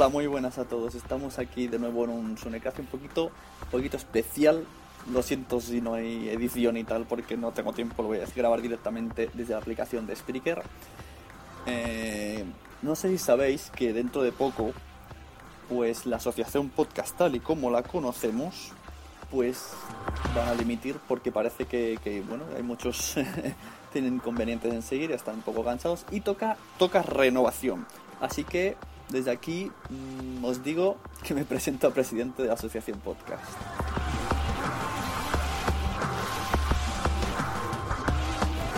Hola, muy buenas a todos. Estamos aquí de nuevo en un Sunecraft un poquito, un poquito especial. Lo siento si no hay edición y tal, porque no tengo tiempo. Lo voy a grabar directamente desde la aplicación de Spreaker. Eh, no sé si sabéis que dentro de poco, pues la asociación podcast tal y como la conocemos, pues van a limitar porque parece que, que, bueno, hay muchos tienen inconvenientes en seguir, están un poco cansados y toca, toca renovación. Así que desde aquí mm, os digo que me presento a presidente de la Asociación Podcast.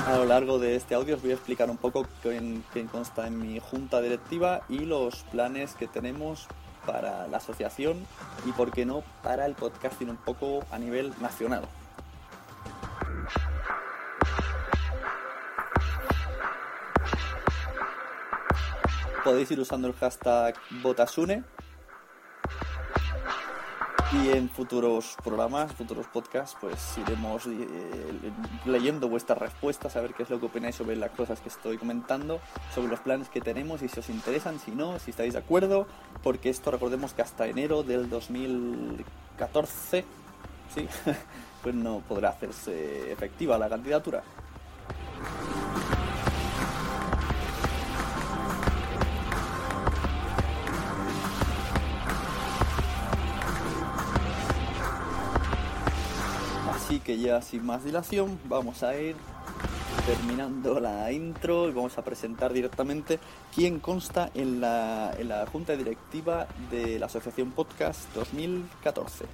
A lo largo de este audio os voy a explicar un poco qué, qué consta en mi junta directiva y los planes que tenemos para la asociación y, por qué no, para el podcasting un poco a nivel nacional. Podéis ir usando el hashtag Botasune. Y en futuros programas, futuros podcasts, pues iremos eh, leyendo vuestras respuestas, a ver qué es lo que opináis sobre las cosas que estoy comentando, sobre los planes que tenemos y si os interesan, si no, si estáis de acuerdo, porque esto recordemos que hasta enero del 2014, sí, pues no podrá hacerse efectiva la candidatura. Ya sin más dilación vamos a ir terminando la intro y vamos a presentar directamente quién consta en la, en la junta directiva de la Asociación Podcast 2014.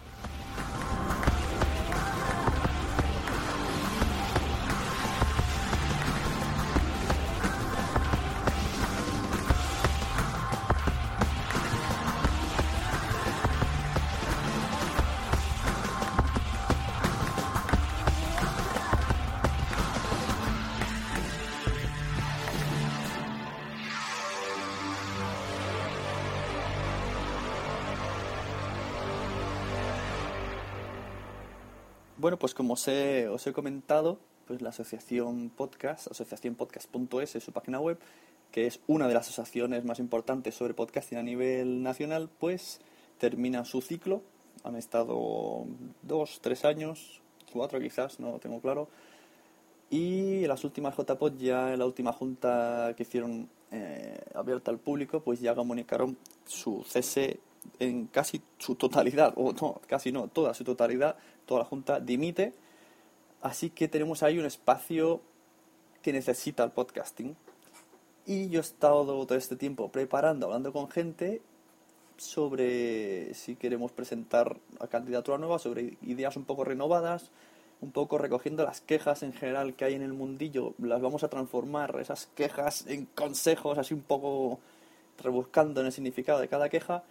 Como os he, comentado, pues la asociación podcast, asociacionpodcast.es es su página web, que es una de las asociaciones más importantes sobre podcasting a nivel nacional, pues termina su ciclo. Han estado dos, tres años, cuatro quizás, no lo tengo claro. Y las últimas JPod, ya la última junta que hicieron eh, abierta al público, pues ya comunicaron su cese en casi su totalidad, o no, casi no, toda su totalidad, toda la Junta dimite. Así que tenemos ahí un espacio que necesita el podcasting. Y yo he estado todo este tiempo preparando, hablando con gente sobre si queremos presentar a candidatura nueva, sobre ideas un poco renovadas, un poco recogiendo las quejas en general que hay en el mundillo, las vamos a transformar, esas quejas en consejos, así un poco rebuscando en el significado de cada queja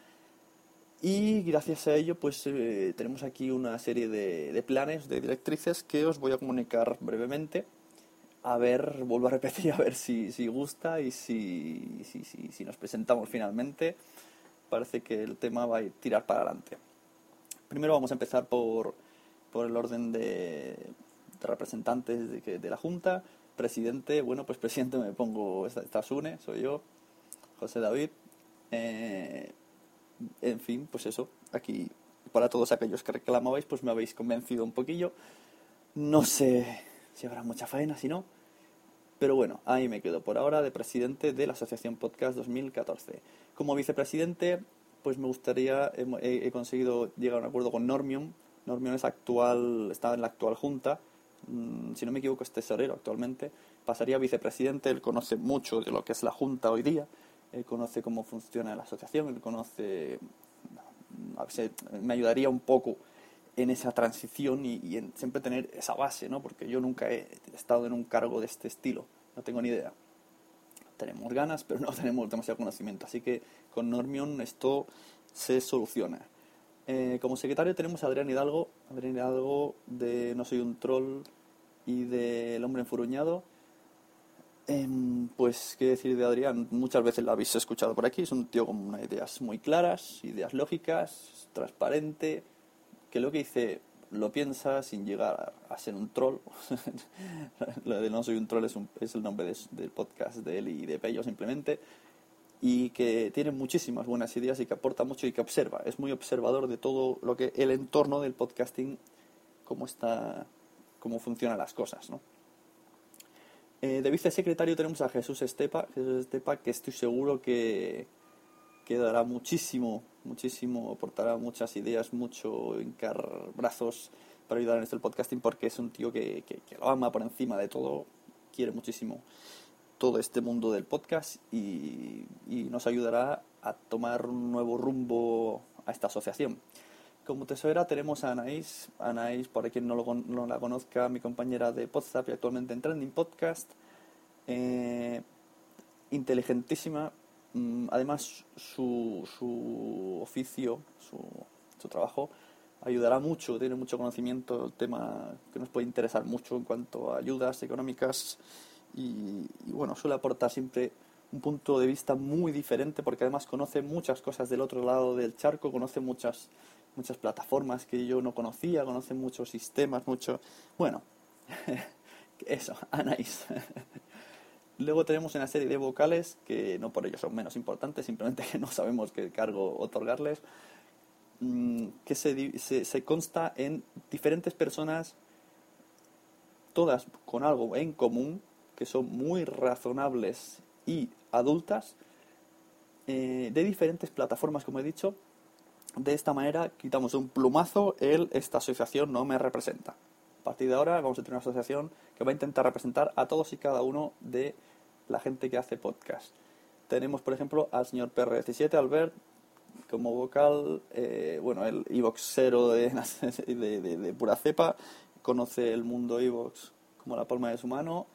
y gracias a ello, pues eh, tenemos aquí una serie de, de, planes, de directrices que os voy a comunicar brevemente. A ver, vuelvo a repetir, a ver si, si gusta y si, si, si, nos presentamos finalmente. Parece que el tema va a tirar para adelante. Primero vamos a empezar por, por el orden de, de representantes de, de la Junta. Presidente, bueno, pues presidente me pongo, esta, esta Sune, soy yo, José David. Eh, en fin, pues eso, aquí para todos aquellos que reclamabais, pues me habéis convencido un poquillo. No sé si habrá mucha faena, si no. Pero bueno, ahí me quedo por ahora de presidente de la Asociación Podcast 2014. Como vicepresidente, pues me gustaría, he, conseguido llegar a un acuerdo con Normion. Normion es actual, está en la actual junta, mm, si no me equivoco es tesorero actualmente. Pasaría a vicepresidente, él conoce mucho de lo que es la junta hoy día, él conoce cómo funciona la asociación, él conoce, me ayudaría un poco en esa transición y, y en siempre tener esa base, ¿no? Porque yo nunca he estado en un cargo de este estilo, no tengo ni idea. Tenemos ganas, pero no tenemos demasiado conocimiento, así que con Normion esto se soluciona. Eh, como secretario tenemos a Adrián Hidalgo, Adrián Hidalgo de No soy un troll y de El hombre enfuruñado. Em, pues, ¿qué decir de Adrián? Muchas veces lo habéis escuchado por aquí. Es un tío con unas ideas muy claras, ideas lógicas, transparente, que lo que dice lo piensa sin llegar a ser un troll. lo de No soy un troll es, el nombre de- del podcast de él y de Pello simplemente. Y que tiene muchísimas buenas ideas y que aporta mucho y que observa. Es muy observador de todo lo que el entorno del podcasting, cómo está, cómo funcionan las cosas, ¿no? Eh, de vicesecretario tenemos a Jesús Estepa, Jesús Estepa que estoy seguro que, que dará muchísimo, muchísimo, aportará muchas ideas, mucho hincar brazos para ayudar en este podcasting porque es un tío que, que- que lo ama por encima de todo, quiere muchísimo todo este mundo del podcast y, y nos ayudará a tomar un nuevo rumbo a esta asociación. Como tesorera tenemos a Anaís, Anaís, por quien no, lo no la conozca, mi compañera de WhatsApp y actualmente en Trending Podcast, eh, inteligentísima, mm, además su, su oficio, su, su trabajo ayudará mucho, tiene mucho conocimiento del tema que nos puede interesar mucho en cuanto a ayudas económicas. Y, y bueno, suele aportar siempre un punto de vista muy diferente porque además conoce muchas cosas del otro lado del charco, conoce muchas muchas plataformas que yo no conocía, conoce muchos sistemas, mucho... Bueno, eso, Anais. Luego tenemos una serie de vocales que no por ello son menos importantes, simplemente que no sabemos qué cargo otorgarles, mm, que se, consta en diferentes personas, todas con algo en común, que son muy razonables y adultas, eh, de diferentes plataformas, como he dicho. De esta manera quitamos un plumazo el esta asociación no me representa. A partir de ahora vamos a tener una asociación que va a intentar representar a todos y cada uno de la gente que hace podcast. Tenemos, por ejemplo, al señor PR17, Albert, como vocal, eh, bueno, el ivoxero de, de, de- pura cepa, conoce el mundo iVox como la palma de su mano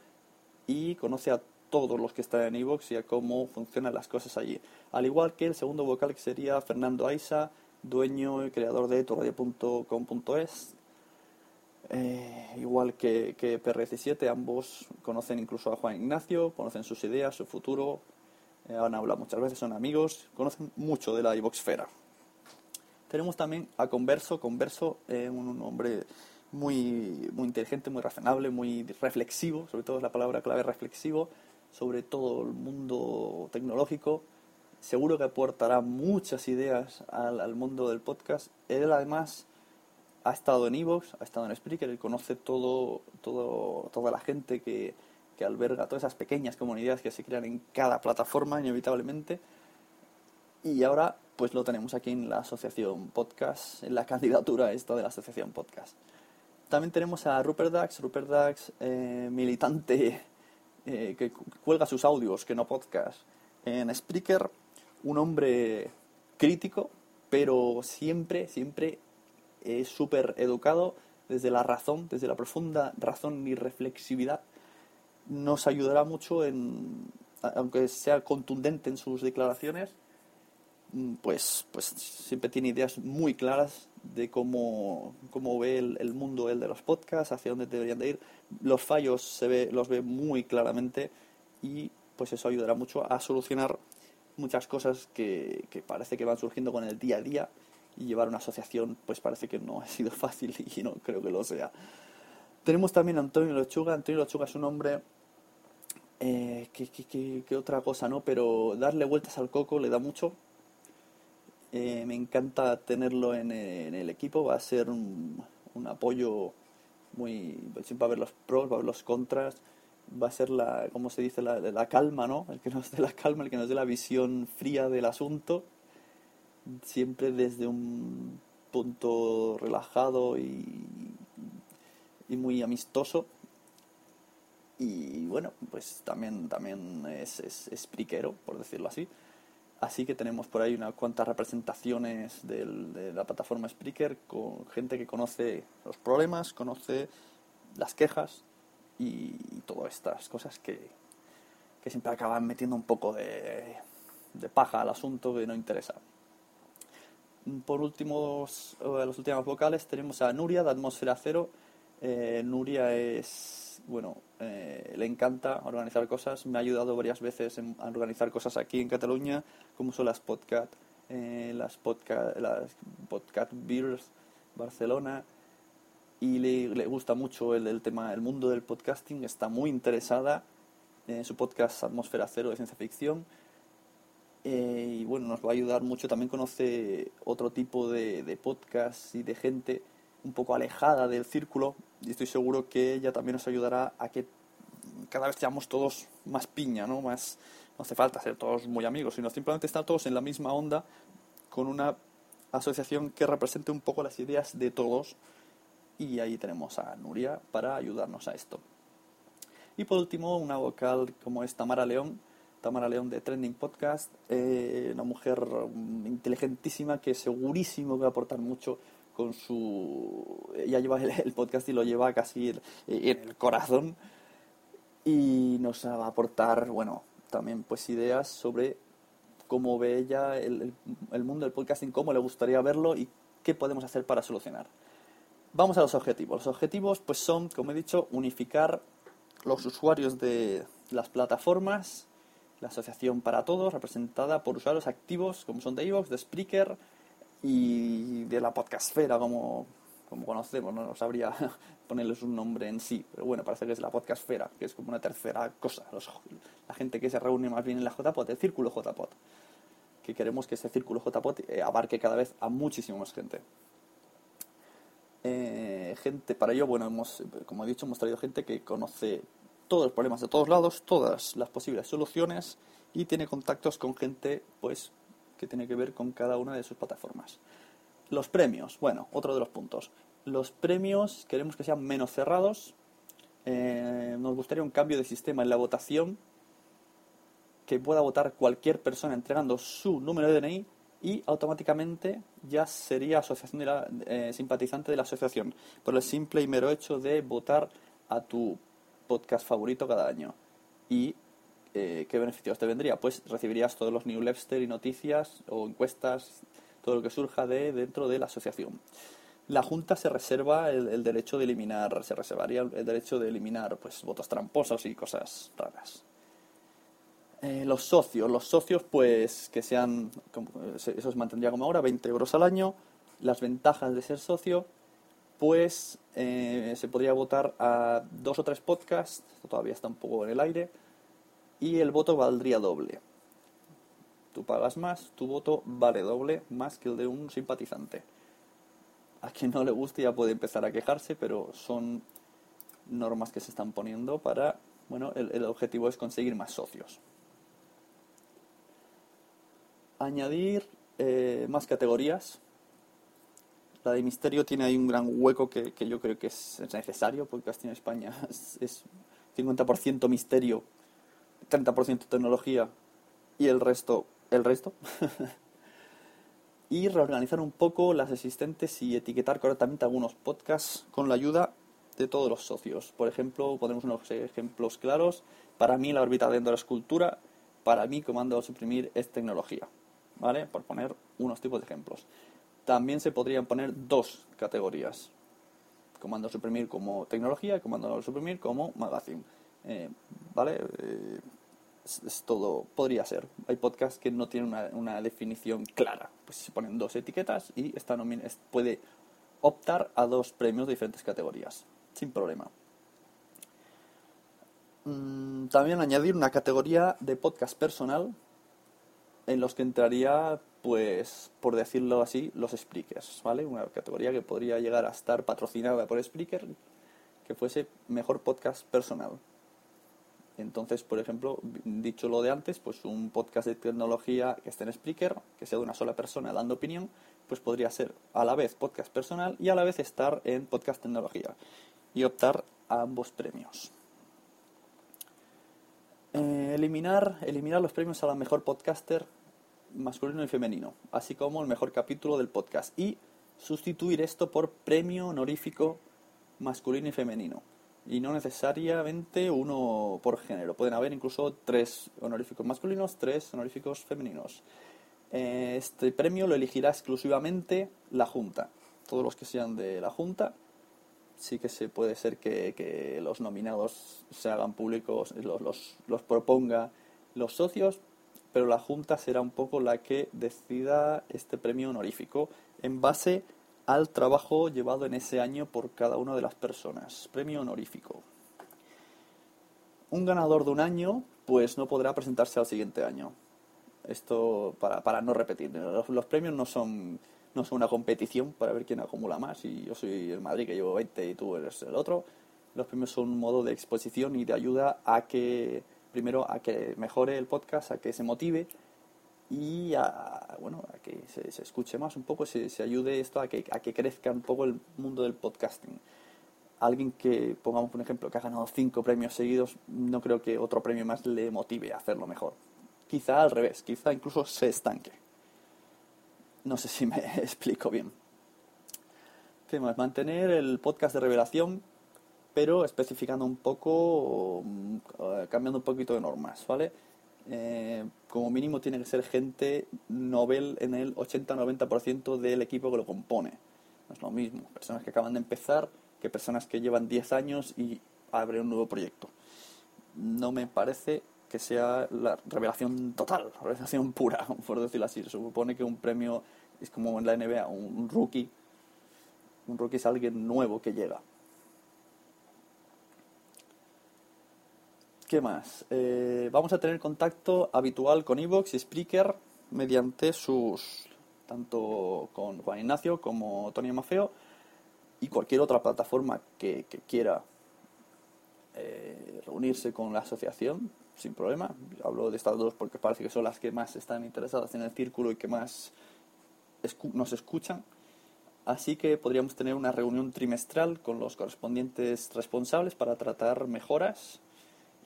y conoce a todos los que están en iVox y a cómo funcionan las cosas allí. Al igual que el segundo vocal que sería Fernando Aiza, dueño y creador de torradio.com.es, eh, igual que, que PR17, ambos conocen incluso a Juan Ignacio, conocen sus ideas, su futuro, eh, han hablado muchas veces, son amigos, conocen mucho de la iVoxfera. Tenemos también a Converso, Converso, eh, un, un hombre muy, muy inteligente, muy razonable, muy reflexivo, sobre todo es la palabra clave reflexivo, sobre todo el mundo tecnológico. Seguro que aportará muchas ideas al, mundo del podcast. Él además ha estado en Evox, ha estado en Spreaker, él conoce todo, todo, toda la gente que, que alberga, todas esas pequeñas comunidades que se crean en cada plataforma, inevitablemente. Y ahora, pues lo tenemos aquí en la asociación podcast, en la candidatura esta de la asociación podcast. También tenemos a Rupert Dax, Rupert Dax, eh, militante eh, que cu- cuelga sus audios, que no podcast, en Spreaker, un hombre crítico, pero siempre, siempre es súper educado desde la razón, desde la profunda razón y reflexividad. Nos ayudará mucho en, aunque sea contundente en sus declaraciones, mm, pues, pues siempre tiene ideas muy claras de cómo, cómo ve el, el mundo el de los podcasts, hacia dónde deberían de ir. Los fallos se ve, los ve muy claramente y pues eso ayudará mucho a solucionar muchas cosas que, que parece que van surgiendo con el día a día y llevar una asociación pues parece que no ha sido fácil y no creo que lo sea. Tenemos también a Antonio Lechuga. Antonio Lechuga es un hombre eh, que, otra cosa, ¿no? Pero darle vueltas al coco le da mucho. Eh, me encanta tenerlo en, el equipo. Va a ser un, apoyo muy... Siempre va a haber los pros, va a haber los contras. Va a ser la, ¿cómo se dice? La, la calma, ¿no? El que nos dé la calma, el que nos dé la visión fría del asunto siempre desde un punto relajado y, y muy amistoso. Y bueno, pues también, también es, es, por decirlo así. Así que tenemos por ahí unas cuantas representaciones de la plataforma Spreaker con gente que conoce los problemas, conoce las quejas y, todas estas cosas que, que siempre acaban metiendo un poco de, de paja al asunto que no interesa. Por último, las últimas vocales tenemos a Nuria de Atmósfera Cero. Eh, Nuria es, bueno, eh, le encanta organizar cosas. Me ha ayudado varias veces a organizar cosas aquí en Cataluña, como son las podcast, eh, las podcast, las Beers Barcelona. Y le, gusta mucho el, el, tema, el mundo del podcasting. Está muy interesada en su podcast Atmósfera Cero de ciencia ficción eh, y bueno, nos va a ayudar mucho. También conoce otro tipo de, de podcasts y de gente un poco alejada del círculo y estoy seguro que ella también nos ayudará a que cada vez seamos todos más piña, ¿no? Más, no hace falta ser todos muy amigos, sino simplemente estar todos en la misma onda con una asociación que represente un poco las ideas de todos y ahí tenemos a Nuria para ayudarnos a esto. Y por último, una vocal como es Tamara León, Tamara León de Trending Podcast, eh, una mujer inteligentísima que segurísimo va a aportar mucho con su... Ella lleva el, podcast y lo lleva casi en, el corazón y nos va a aportar, bueno, también pues ideas sobre cómo ve ella el, el mundo del podcasting, cómo le gustaría verlo y qué podemos hacer para solucionar. Vamos a los objetivos. Los objetivos pues son, como he dicho, unificar los usuarios de las plataformas la Asociación para Todos, representada por usuarios activos como son de Evox, de Spreaker y de la podcastfera como, como conocemos, no sabría ponerles un nombre en sí, pero bueno, parece que es la podcastfera, que es como una tercera cosa, la gente que se reúne más bien en la JPOT, el círculo JPOT, que queremos que ese círculo JPOT eh, abarque cada vez a muchísima más gente. Eh, gente, para ello, bueno, hemos, como he dicho, hemos traído gente que conoce todos los problemas de todos lados, todas las posibles soluciones y tiene contactos con gente pues que tiene que ver con cada una de sus plataformas. Los premios, bueno, otro de los puntos. Los premios queremos que sean menos cerrados. Eh, nos gustaría un cambio de sistema en la votación que pueda votar cualquier persona entregando su número de DNI y automáticamente ya sería asociación de la, eh, simpatizante de la asociación por el simple y mero hecho de votar a tu podcast favorito cada año. ¿Y eh, qué beneficios te vendría? Pues recibirías todos los newsletters y noticias o encuestas, todo lo que surja de dentro de la asociación. La Junta se reserva el, derecho de eliminar, se reservaría el, derecho de eliminar pues votos tramposos y cosas raras. Eh, los socios, los socios pues que sean, eso se mantendría como ahora, 20 euros al año. Las ventajas de ser socio, pues eh, se podría votar a dos o tres podcasts, todavía está un poco en el aire, y el voto valdría doble. Tú pagas más, tu voto vale doble más que el de un simpatizante. A quien no le guste ya puede empezar a quejarse, pero son normas que se están poniendo para, bueno, el, objetivo es conseguir más socios. Añadir eh, más categorías, la de misterio tiene ahí un gran hueco que, yo creo que es, necesario, porque Castillo España es, 50% misterio, 30% tecnología y el resto, el resto. y reorganizar un poco las existentes y etiquetar correctamente algunos podcasts con la ayuda de todos los socios. Por ejemplo, ponemos unos ejemplos claros. Para mí la órbita dentro de la escultura, para mí comando a suprimir es tecnología. ¿Vale? Por poner unos tipos de ejemplos también se podrían poner dos categorías. Comando suprimir como tecnología comando suprimir como magazine. Eh, ¿Vale? Eh, es, todo, podría ser. Hay podcasts que no tienen una, definición clara. Pues se ponen dos etiquetas y esta puede optar a dos premios de diferentes categorías, sin problema. Mm, También añadir una categoría de podcast personal en los que entraría, pues, por decirlo así, los speakers, ¿vale? Una categoría que podría llegar a estar patrocinada por Spreaker, que fuese mejor podcast personal. Entonces, por ejemplo, dicho lo de antes, pues un podcast de tecnología que esté en Spreaker, que sea de una sola persona dando opinión, pues podría ser a la vez podcast personal y a la vez estar en podcast tecnología y optar a ambos premios. Eh, eliminar, eliminar los premios a la mejor podcaster masculino y femenino, así como el mejor capítulo del podcast y sustituir esto por premio honorífico masculino y femenino. Y no necesariamente uno por género. Pueden haber incluso tres honoríficos masculinos, tres honoríficos femeninos. Eh, Este premio lo elegirá exclusivamente la Junta. Todos los que sean de la Junta, sí que se puede ser que, que los nominados se hagan públicos, los, los, los proponga los socios, pero la Junta será un poco la que decida este premio honorífico en base al trabajo llevado en ese año por cada una de las personas. Premio honorífico. Un ganador de un año, pues no podrá presentarse al siguiente año. Esto para, para no repetir. Los, los premios no son, no son una competición para ver quién acumula más. Y yo soy el Madrid que llevo 20 y tú eres el otro. Los premios son un modo de exposición y de ayuda a que, primero, a que mejore el podcast, a que se motive y a, bueno, a que se, se escuche más un poco, se, se ayude esto a que, a que crezca un poco el mundo del podcasting. Alguien que, pongamos un ejemplo, que ha ganado cinco premios seguidos, no creo que otro premio más le motive a hacerlo mejor. Quizá al revés, quizá incluso se estanque. No sé si me explico bien. ¿Qué más? Mantener el podcast de revelación, pero especificando un poco, eh, cambiando un poquito de normas, ¿vale? Eh, como mínimo tiene que ser gente novel en el 80-90% del equipo que lo compone. No es lo mismo, personas que acaban de empezar que personas que llevan 10 años y abren un nuevo proyecto. No me parece que sea la revelación total, la revelación pura, por decirlo así. Se supone que un premio es como en la NBA, un, rookie. Un rookie es alguien nuevo que llega. ¿Qué más? Eh, vamos a tener contacto habitual con Evox y Spreaker mediante sus. tanto con Juan Ignacio como Tony Mafeo y cualquier otra plataforma que, que quiera eh, reunirse con la asociación sin problema. Hablo de estas dos porque parece que son las que más están interesadas en el círculo y que más nos escuchan. Así que podríamos tener una reunión trimestral con los correspondientes responsables para tratar mejoras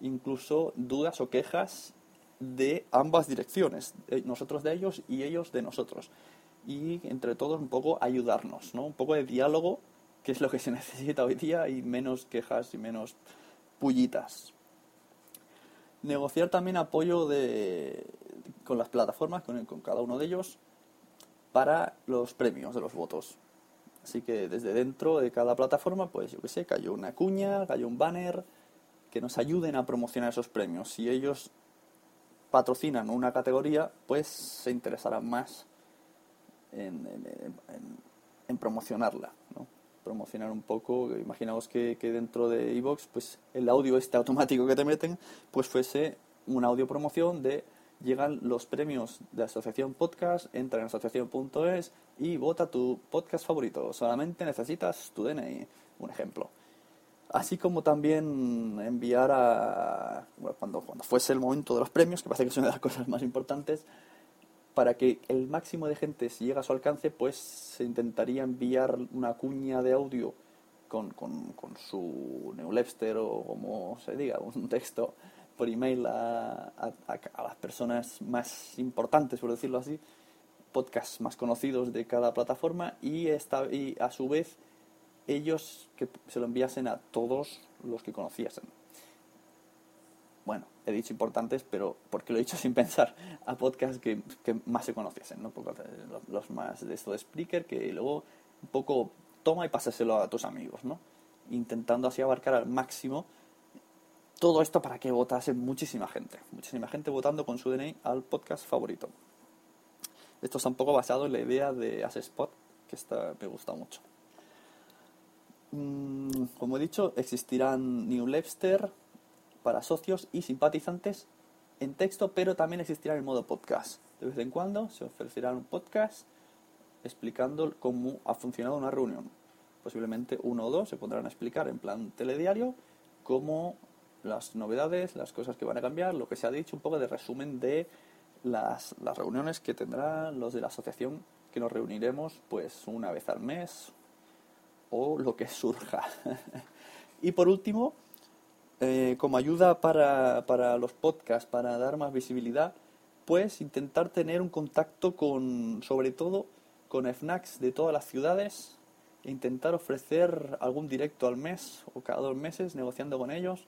incluso dudas o quejas de ambas direcciones, nosotros de ellos y ellos de nosotros. Y entre todos un poco ayudarnos, ¿no? Un poco de diálogo, que es lo que se necesita hoy día, y menos quejas y menos pullitas. Negociar también apoyo de, con las plataformas, con, con cada uno de ellos, para los premios de los votos. Así que desde dentro de cada plataforma, pues yo qué sé, cayó una cuña, cayó un banner, que nos ayuden a promocionar esos premios. Si ellos patrocinan una categoría, pues se interesarán más en, en- promocionarla. Promocionar un poco, imaginaos que, que dentro de iVoox, pues el audio este automático que te meten, pues fuese una audio promoción de llegan los premios de Asociación Podcast, entra en asociación.es y vota tu podcast favorito. Solamente necesitas tu DNI, un ejemplo. Así como también enviar a. bueno, cuando, cuando fuese el momento de los premios, que parece que es una de las cosas más importantes, para que el máximo de gente, si llega a su alcance, pues se intentaría enviar una cuña de audio con, con, su Neulebster o como se diga, un texto por email a, a, a las personas más importantes, por decirlo así, podcasts más conocidos de cada plataforma y, esta, y a su vez ellos que se lo enviasen a todos los que conociesen. Bueno, he dicho importantes, pero porque lo he dicho sin pensar, a podcasts que, que más se conociesen, ¿no? Porque los, los más de esto de Spreaker, que luego un poco toma y pásaselo a tus amigos, ¿no? Intentando así abarcar al máximo todo esto para que votase muchísima gente, muchísima gente votando con su DNI al podcast favorito. Esto está un poco basado en la idea de Spot, que está, me gusta mucho. Mm, como he dicho, existirán newsletters para socios y simpatizantes en texto, pero también existirá en modo podcast. De vez en cuando se ofrecerá un podcast explicando cómo ha funcionado una reunión. Posiblemente uno o dos se pondrán a explicar en plan telediario cómo las novedades, las cosas que van a cambiar, lo que se ha dicho, un poco de resumen de las, las reuniones que tendrán los de la asociación, que nos reuniremos pues una vez al mes o lo que surja. y por último, eh, como ayuda para, para los podcasts, para dar más visibilidad, pues intentar tener un contacto con, sobre todo, con FNACs de todas las ciudades e intentar ofrecer algún directo al mes o cada dos meses negociando con ellos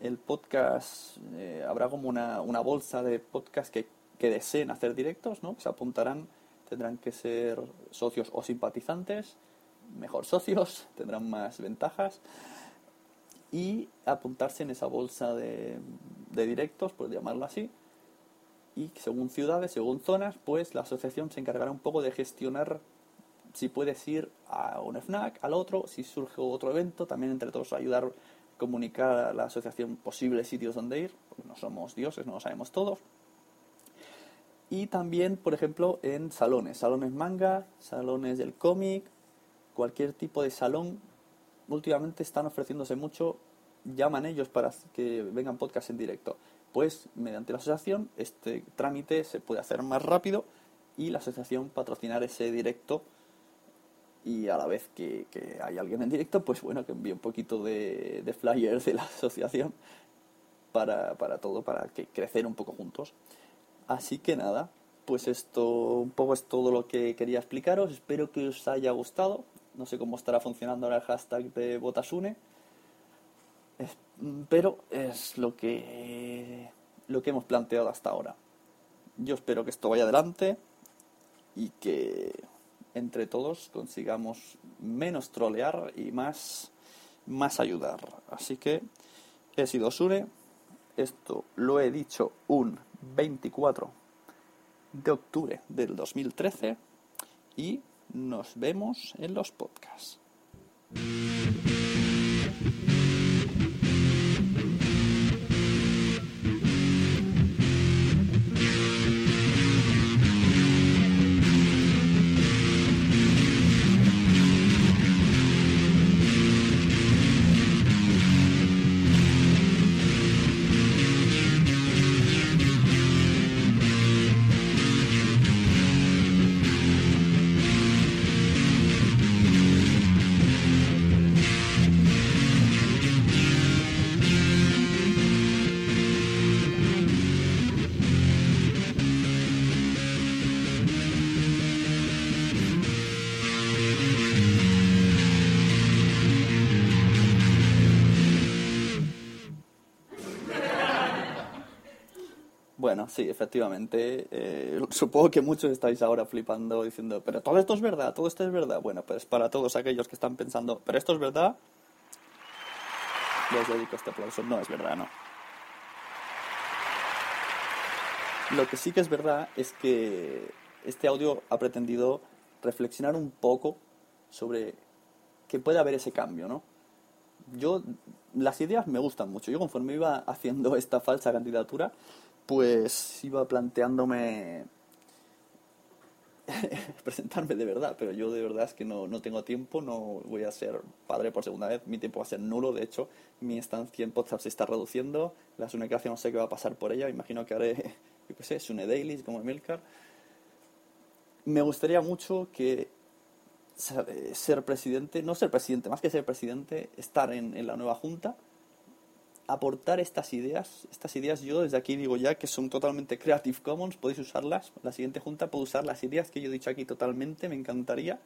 el podcast, eh, habrá como una, una, bolsa de podcast que, que, deseen hacer directos, ¿no? Se apuntarán, tendrán que ser socios o simpatizantes, mejor socios, tendrán más ventajas y apuntarse en esa bolsa de, de directos, por llamarlo así, y según ciudades, según zonas, pues la asociación se encargará un poco de gestionar si puedes ir a un FNAC, al otro, si surge otro evento, también entre todos ayudar comunicar a la asociación posibles sitios donde ir, porque no somos dioses, no lo sabemos todos. Y también, por ejemplo, en salones, salones manga, salones del cómic, cualquier tipo de salón. Últimamente están ofreciéndose mucho, llaman ellos para que vengan podcasts en directo. Pues mediante la asociación este trámite se puede hacer más rápido y la asociación patrocinar ese directo y a la vez que, hay alguien en directo, pues bueno, que envíe un poquito de, de flyers de la asociación para, para, todo, para que crecer un poco juntos. Así que nada, pues esto un poco es todo lo que quería explicaros. Espero que os haya gustado. No sé cómo estará funcionando ahora el hashtag de Botasune. Pero es lo que, lo que hemos planteado hasta ahora. Yo espero que esto vaya adelante y que entre todos consigamos menos trolear y más, más ayudar. Así que he sido Sure. Esto lo he dicho un 24 de octubre del 2013 y nos vemos en los podcasts. Sí, efectivamente. Eh, supongo que muchos estáis ahora flipando diciendo, pero todo esto es verdad, todo esto es verdad. Bueno, pues para todos aquellos que están pensando, pero esto es verdad, les dedico este aplauso. No es verdad, no. Lo que sí que es verdad es que este audio ha pretendido reflexionar un poco sobre que puede haber ese cambio, ¿no? Yo, las ideas me gustan mucho. Yo conforme iba haciendo esta falsa candidatura, pues iba planteándome presentarme de verdad, pero yo de verdad es que no, no, tengo tiempo, no voy a ser padre por segunda vez, mi tiempo va a ser nulo, de hecho mi estancia en podcast se está reduciendo, la Sunecracia no sé qué va a pasar por ella, imagino que haré, yo qué sé, Sune Dailies como Emilcar. Me gustaría mucho que ser presidente, no ser presidente, más que ser presidente, estar en, en la nueva junta, aportar estas ideas. Estas ideas yo desde aquí digo ya que son totalmente Creative Commons, podéis usarlas. La siguiente junta puede usar las ideas que yo he dicho aquí totalmente, me encantaría.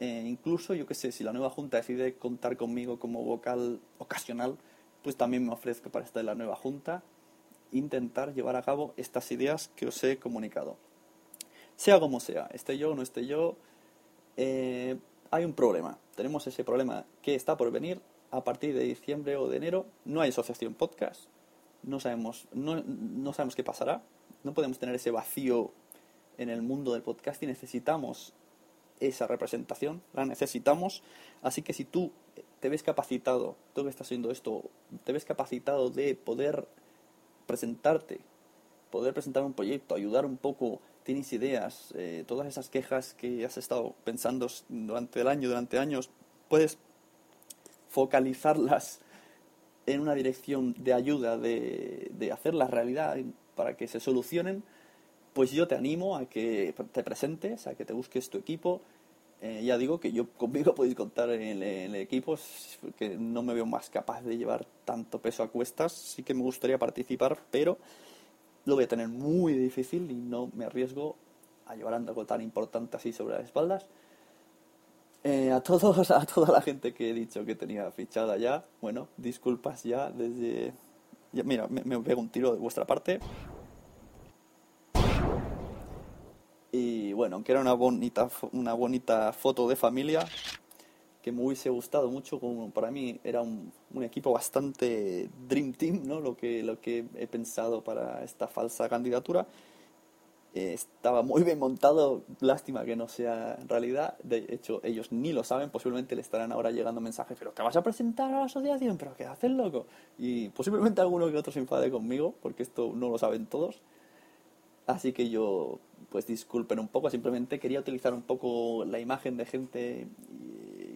Eh, incluso, yo que sé, si la nueva junta decide contar conmigo como vocal ocasional, pues también me ofrezco para estar en la nueva junta, intentar llevar a cabo estas ideas que os he comunicado. Sea como sea, esté yo o no esté yo, eh, hay un problema. Tenemos ese problema que está por venir a partir de diciembre o de enero no hay asociación podcast. No sabemos, no, no sabemos qué pasará. No podemos tener ese vacío en el mundo del podcast y necesitamos esa representación, la necesitamos. Así que si tú te ves capacitado, tú que estás haciendo esto, te ves capacitado de poder presentarte, poder presentar un proyecto, ayudar un poco, tienes ideas, eh, todas esas quejas que has estado pensando durante el año, durante años, puedes focalizarlas en una dirección de ayuda, de, de hacerlas realidad para que se solucionen, pues yo te animo a que te presentes, a que te busques tu equipo. Eh, ya digo que yo conmigo podéis contar en el, equipo, que no me veo más capaz de llevar tanto peso a cuestas. Sí que me gustaría participar, pero lo voy a tener muy difícil y no me arriesgo a llevar algo tan importante así sobre las espaldas. Eh, a todos, a toda la gente que he dicho que tenía fichada ya, bueno, disculpas ya desde... mira, me, me pego un tiro de vuestra parte. Y bueno, aunque era una bonita, una bonita foto de familia, que me hubiese gustado mucho, como para mí era un, un, equipo bastante Dream Team, ¿no? Lo que, lo que he pensado para esta falsa candidatura. Eh, estaba muy bien montado, lástima que no sea realidad. De hecho, ellos ni lo saben, posiblemente le estarán ahora llegando mensajes, pero ¿te vas a presentar a la asociación? ¿Pero qué haces, loco? Y posiblemente alguno que otro se enfade conmigo, porque esto no lo saben todos. Así que yo, pues disculpen un poco, simplemente quería utilizar un poco la imagen de gente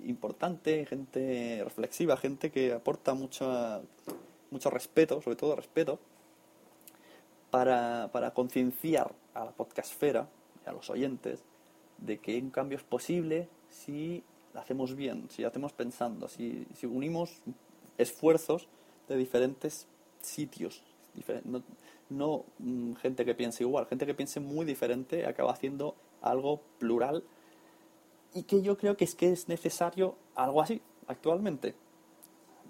importante, gente reflexiva, gente que aporta mucho, mucho respeto, sobre todo respeto, para, para concienciar a la podcastfera a los oyentes de que un cambio es posible si lo hacemos bien, si lo hacemos pensando, si, si unimos esfuerzos de diferentes sitios, no, no mm, gente que piense igual, gente que piense muy diferente acaba haciendo algo plural y que yo creo que es que es necesario algo así actualmente.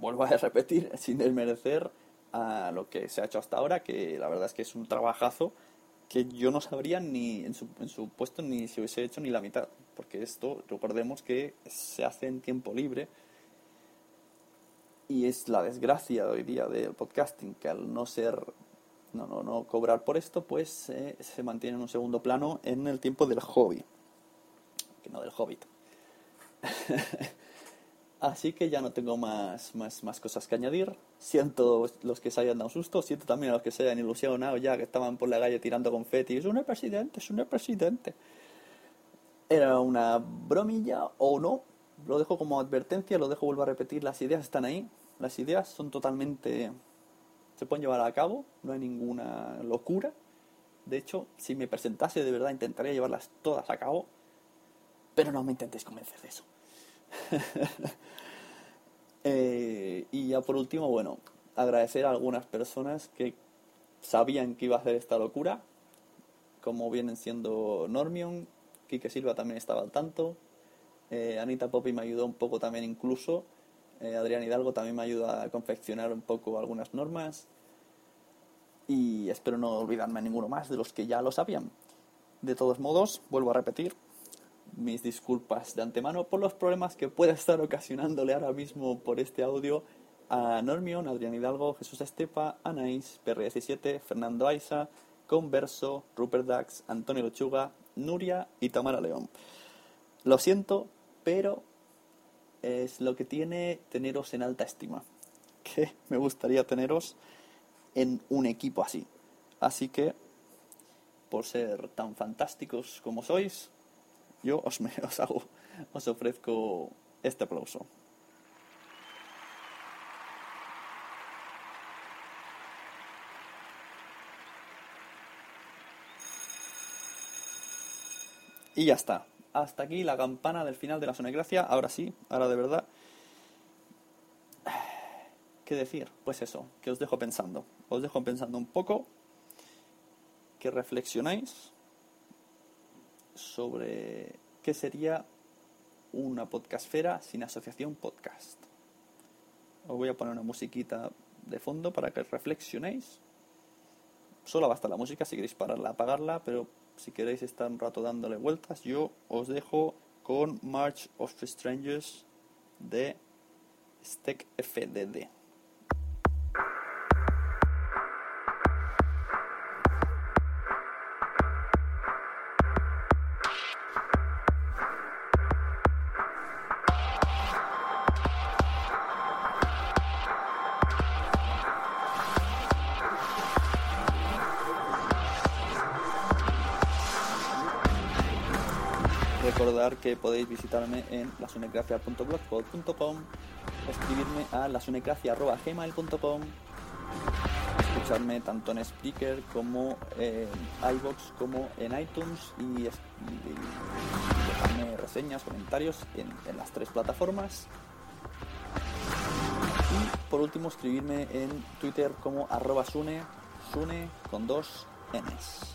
Vuelvo a repetir, sin desmerecer a lo que se ha hecho hasta ahora, que la verdad es que es un trabajazo que yo no sabría ni en su, en su puesto ni si hubiese hecho ni la mitad, porque esto recordemos que se hace en tiempo libre y es la desgracia de hoy día del podcasting, que al no ser no, no, no cobrar por esto, pues eh, se mantiene en un segundo plano en el tiempo del hobby, que no del hobbit. Así que ya no tengo más, más, más cosas que añadir. Siento los que se hayan dado susto, siento también a los que se hayan ilusionado ya, que estaban por la calle tirando confeti. Es un presidente, es un presidente. Era una bromilla o no. Lo dejo como advertencia, lo dejo vuelvo a repetir. Las ideas están ahí. Las ideas son totalmente se pueden llevar a cabo, no hay ninguna locura. De hecho, si me presentase de verdad, intentaría llevarlas todas a cabo, pero no me intentéis convencer de eso. Eh, y ya por último, bueno, agradecer a algunas personas que sabían que iba a hacer esta locura, como vienen siendo Normion, Quique Silva también estaba al tanto, eh, Anita Poppy me ayudó un poco también incluso, eh, Adrián Hidalgo también me ayuda a confeccionar un poco algunas normas. Y espero no olvidarme a ninguno más de los que ya lo sabían. De todos modos, vuelvo a repetir mis disculpas de antemano por los problemas que pueda estar ocasionándole ahora mismo por este audio a Normion, Adrián Hidalgo, Jesús Estepa, Anaís, PR17, Fernando Aiza, Converso, Rupert Dax, Antonio Lechuga, Nuria y Tamara León. Lo siento, pero es lo que tiene teneros en alta estima. Que me gustaría teneros en un equipo así. Así que, por ser tan fantásticos como sois, yo os, me, os, hago, os ofrezco este aplauso. Y ya está hasta aquí la campana del final de la Gracia. Ahora sí, ahora de verdad. ¿Qué decir? Pues eso, que os dejo pensando. Os dejo pensando un poco, que reflexionáis sobre qué sería una podcastfera sin asociación podcast. Os voy a poner una musiquita de fondo para que reflexionéis. Solo basta la música, si queréis pararla, apagarla, pero si queréis estar un rato dándole vueltas, yo os dejo con March of Strangers de StackFDD. Recordar que podéis visitarme en lasunecracia.blogspot.com, escribirme a lasunecracia.gmail.com, escucharme tanto en Spreaker como en iBox como en iTunes y, es- y- y dejarme reseñas, comentarios en, en las tres plataformas. Y por último escribirme en Twitter como arroba sune, sune con dos Ns.